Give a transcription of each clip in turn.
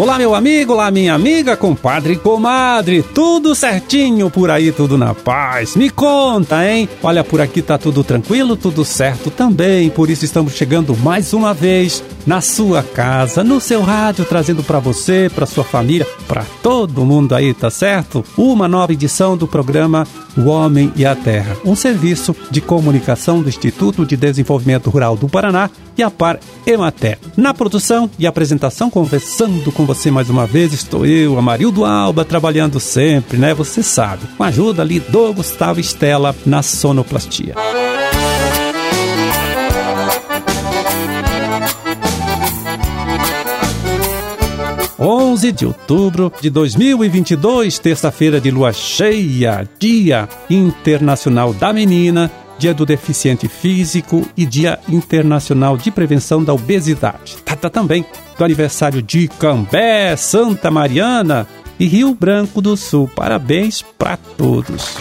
Olá, meu amigo, olá, minha amiga, compadre comadre, tudo certinho por aí, tudo na paz. Me conta, hein? Olha, por aqui tá tudo tranquilo, tudo certo também, por isso estamos chegando mais uma vez na sua casa, no seu rádio, trazendo para você, para sua família, para todo mundo aí, tá certo? Uma nova edição do programa O Homem e a Terra, um serviço de comunicação do Instituto de Desenvolvimento Rural do Paraná e a Par Emater. Na produção e apresentação, conversando com você mais uma vez, estou eu, Amarildo Alba, trabalhando sempre, né? Você sabe, com a ajuda ali do Gustavo Estela na sonoplastia. 11 de outubro de 2022, terça-feira de lua cheia, Dia Internacional da Menina, Dia do Deficiente Físico e Dia Internacional de Prevenção da Obesidade. Data também do aniversário de Cambé, Santa Mariana e Rio Branco do Sul. Parabéns para todos.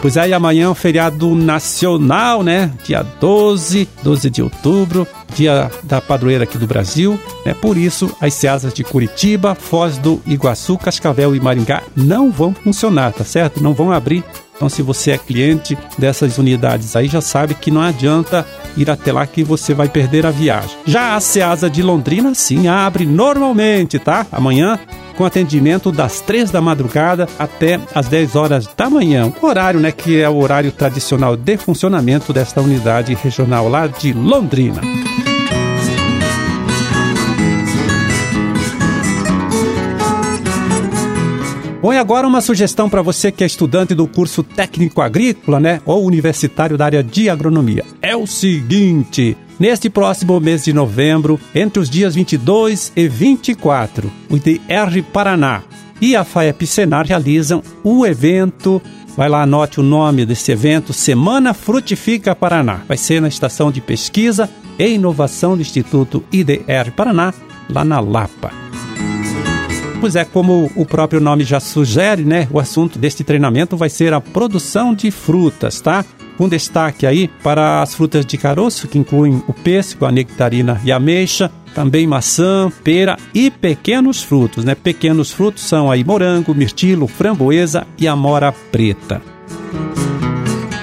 Pois aí amanhã é um feriado nacional, né? Dia 12, 12 de outubro, dia da padroeira aqui do Brasil. É por isso as seasas de Curitiba, Foz do Iguaçu, Cascavel e Maringá não vão funcionar, tá certo? Não vão abrir. Então, se você é cliente dessas unidades aí, já sabe que não adianta ir até lá que você vai perder a viagem. Já a Seasa de Londrina, sim, abre normalmente, tá? Amanhã com atendimento das três da madrugada até as 10 horas da manhã. Horário, né, que é o horário tradicional de funcionamento desta unidade regional lá de Londrina. Bom, e agora uma sugestão para você que é estudante do curso técnico agrícola, né, ou universitário da área de agronomia. É o seguinte, Neste próximo mês de novembro, entre os dias 22 e 24, o IDR Paraná e a FAEP Senar realizam o evento Vai lá, anote o nome desse evento, Semana Frutifica Paraná. Vai ser na estação de pesquisa e inovação do Instituto IDR Paraná, lá na Lapa. Pois é, como o próprio nome já sugere, né? O assunto deste treinamento vai ser a produção de frutas, tá? Com destaque aí para as frutas de caroço, que incluem o pêssego, a nectarina e a ameixa, também maçã, pera e pequenos frutos, né? Pequenos frutos são aí morango, mirtilo, framboesa e amora preta.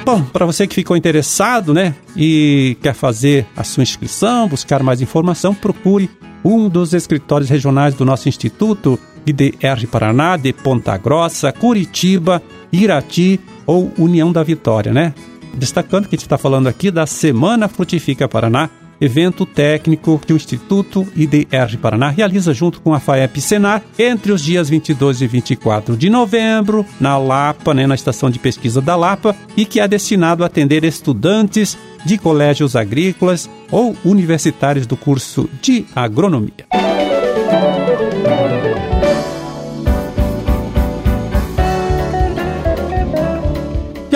Bom, para você que ficou interessado, né, e quer fazer a sua inscrição, buscar mais informação, procure um dos escritórios regionais do nosso instituto, IDR Paraná, de Ponta Grossa, Curitiba, Irati ou União da Vitória, né? Destacando que a gente está falando aqui da Semana Frutifica Paraná, evento técnico que o Instituto IDR Paraná realiza junto com a FAEP Senar entre os dias 22 e 24 de novembro, na Lapa, né, na estação de pesquisa da Lapa, e que é destinado a atender estudantes de colégios agrícolas ou universitários do curso de agronomia.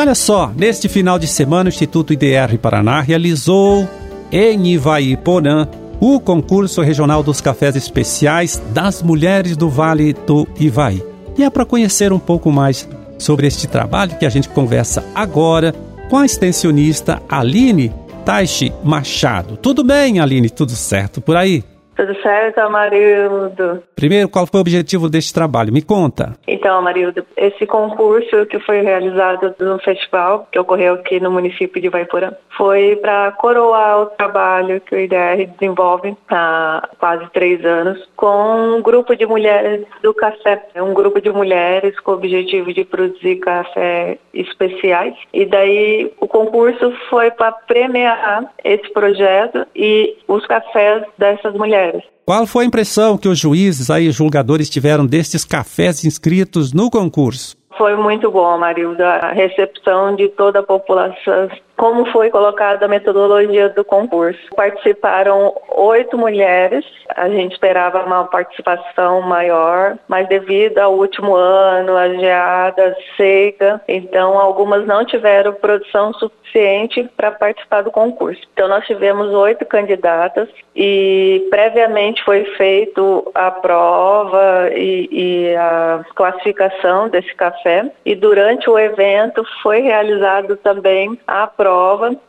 Olha só, neste final de semana, o Instituto IDR Paraná realizou em Ivaiporã o concurso regional dos cafés especiais das mulheres do Vale do Ivaí. E é para conhecer um pouco mais sobre este trabalho que a gente conversa agora com a extensionista Aline Taishi Machado. Tudo bem, Aline? Tudo certo por aí? Tudo certo, Amarildo? Primeiro, qual foi o objetivo deste trabalho? Me conta. Então, Amarildo, esse concurso que foi realizado no festival, que ocorreu aqui no município de Vaiporã, foi para coroar o trabalho que o IDR desenvolve há quase três anos com um grupo de mulheres do café. É um grupo de mulheres com o objetivo de produzir café especiais. E daí o concurso foi para premiar esse projeto e os cafés dessas mulheres. Qual foi a impressão que os juízes aí, julgadores, tiveram destes cafés inscritos no concurso? Foi muito bom, Marilda. A recepção de toda a população como foi colocada a metodologia do concurso. Participaram oito mulheres, a gente esperava uma participação maior, mas devido ao último ano, a geada seca, então algumas não tiveram produção suficiente para participar do concurso. Então nós tivemos oito candidatas e previamente foi feito a prova e, e a classificação desse café e durante o evento foi realizado também a prova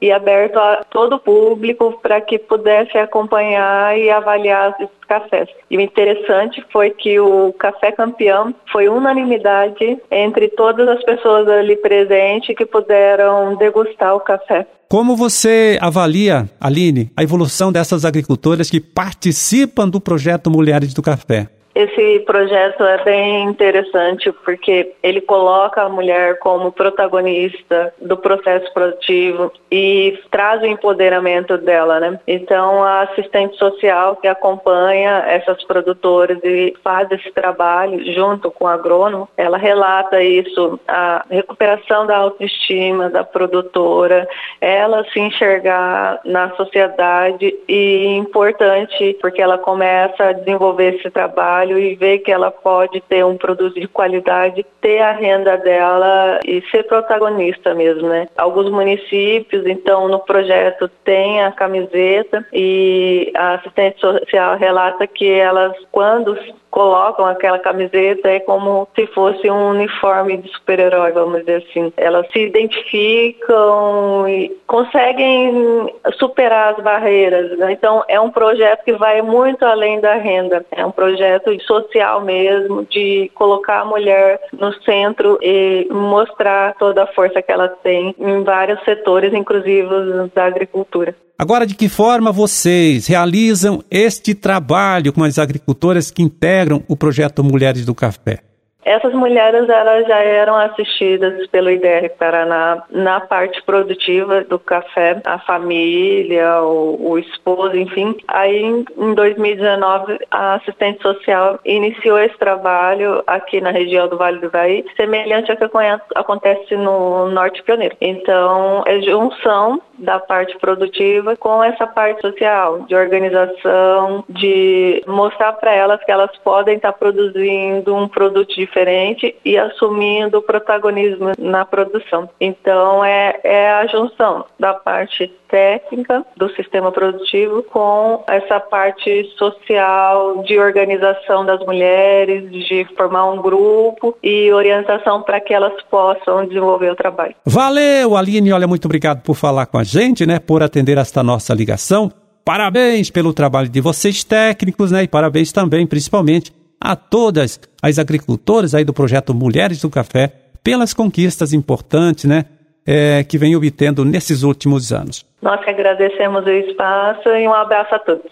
e aberto a todo o público para que pudesse acompanhar e avaliar esses cafés. E o interessante foi que o café campeão foi unanimidade entre todas as pessoas ali presentes que puderam degustar o café. Como você avalia, Aline, a evolução dessas agricultoras que participam do projeto Mulheres do Café? Esse projeto é bem interessante porque ele coloca a mulher como protagonista do processo produtivo e traz o empoderamento dela, né? Então, a assistente social que acompanha essas produtoras e faz esse trabalho junto com o agrônomo, ela relata isso, a recuperação da autoestima da produtora, ela se enxergar na sociedade e importante porque ela começa a desenvolver esse trabalho trabalho e ver que ela pode ter um produto de qualidade, ter a renda dela e ser protagonista mesmo, né? Alguns municípios, então, no projeto tem a camiseta e a assistente social relata que elas, quando colocam aquela camiseta é como se fosse um uniforme de super-herói, vamos dizer assim. Elas se identificam e conseguem superar as barreiras. Né? Então, é um projeto que vai muito além da renda. É um projeto social mesmo, de colocar a mulher no centro e mostrar toda a força que ela tem em vários setores, inclusive da agricultura. Agora, de que forma vocês realizam este trabalho com as agricultoras que integram o projeto Mulheres do Café? Essas mulheres elas já eram assistidas pelo IDR Paraná na parte produtiva do café, a família, o, o esposo, enfim. Aí em 2019 a assistente social iniciou esse trabalho aqui na região do Vale do Ivaí, semelhante ao que acontece no Norte Pioneiro. Então é junção da parte produtiva com essa parte social, de organização, de mostrar para elas que elas podem estar produzindo um produto diferente e assumindo o protagonismo na produção. Então é, é a junção da parte técnica do sistema produtivo com essa parte social de organização das mulheres, de formar um grupo e orientação para que elas possam desenvolver o trabalho. Valeu, Aline, olha, muito obrigado por falar com a gente, né, por atender esta nossa ligação. Parabéns pelo trabalho de vocês técnicos, né, e parabéns também, principalmente, a todas as agricultoras aí do projeto Mulheres do Café pelas conquistas importantes, né, é, que vem obtendo nesses últimos anos. Nós que agradecemos o espaço e um abraço a todos.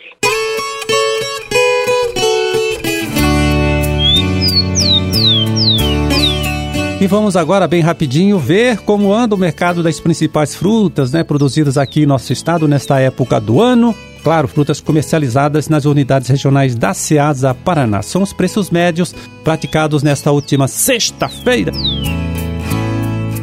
E vamos agora bem rapidinho ver como anda o mercado das principais frutas, né, produzidas aqui em nosso estado nesta época do ano. Claro, frutas comercializadas nas unidades regionais da Ceasa Paraná. São os preços médios praticados nesta última sexta-feira.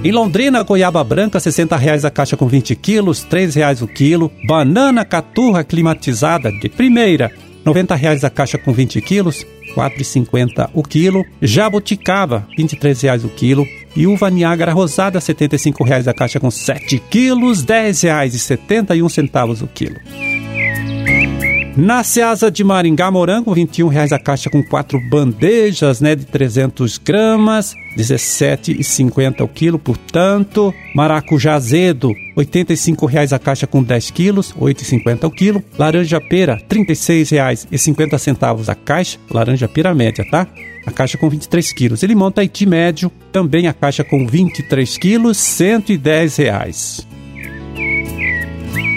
Em Londrina, goiaba branca, 60 reais a caixa com 20 quilos, R$ reais o quilo. Banana caturra climatizada de primeira, 90 reais a caixa com 20 quilos, R$ 4,50 o quilo. Jabuticaba, 23 reais o quilo. E uva Niágara rosada, 75 reais a caixa com 7 quilos, R$ 10,71 o quilo. Na Seasa de Maringá, morango, R$ 21,00 a caixa com quatro bandejas, né, de 300 gramas, R$ 17,50 o quilo, portanto. Maracujá azedo, R$ 85,00 a caixa com 10 quilos, R$ 8,50 o quilo. Laranja pera, R$ 36,50 a caixa, laranja pera média, tá? A caixa com 23 quilos. E limão Tahiti médio, também a caixa com 23 quilos, R$ 110,00.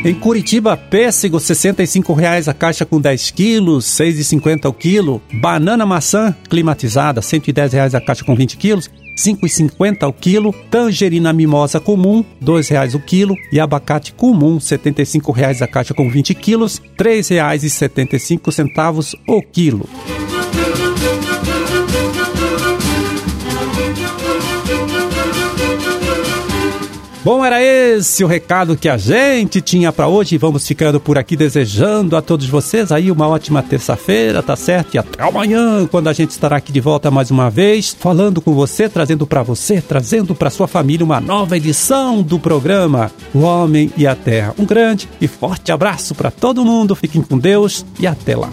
Em Curitiba, pêssego R$ 65,00 a caixa com 10 quilos, R$ 6,50 o quilo. Banana maçã climatizada, R$ 110,00 a caixa com 20 quilos, R$ 5,50 o quilo. Tangerina mimosa comum, R$ 2,00 o quilo. E abacate comum, R$ 75,00 a caixa com 20 quilos, R$ 3,75 o quilo. Bom, era esse o recado que a gente tinha para hoje. Vamos ficando por aqui desejando a todos vocês aí uma ótima terça-feira, tá certo? E até amanhã, quando a gente estará aqui de volta mais uma vez, falando com você, trazendo para você, trazendo para sua família uma nova edição do programa O Homem e a Terra. Um grande e forte abraço para todo mundo. Fiquem com Deus e até lá.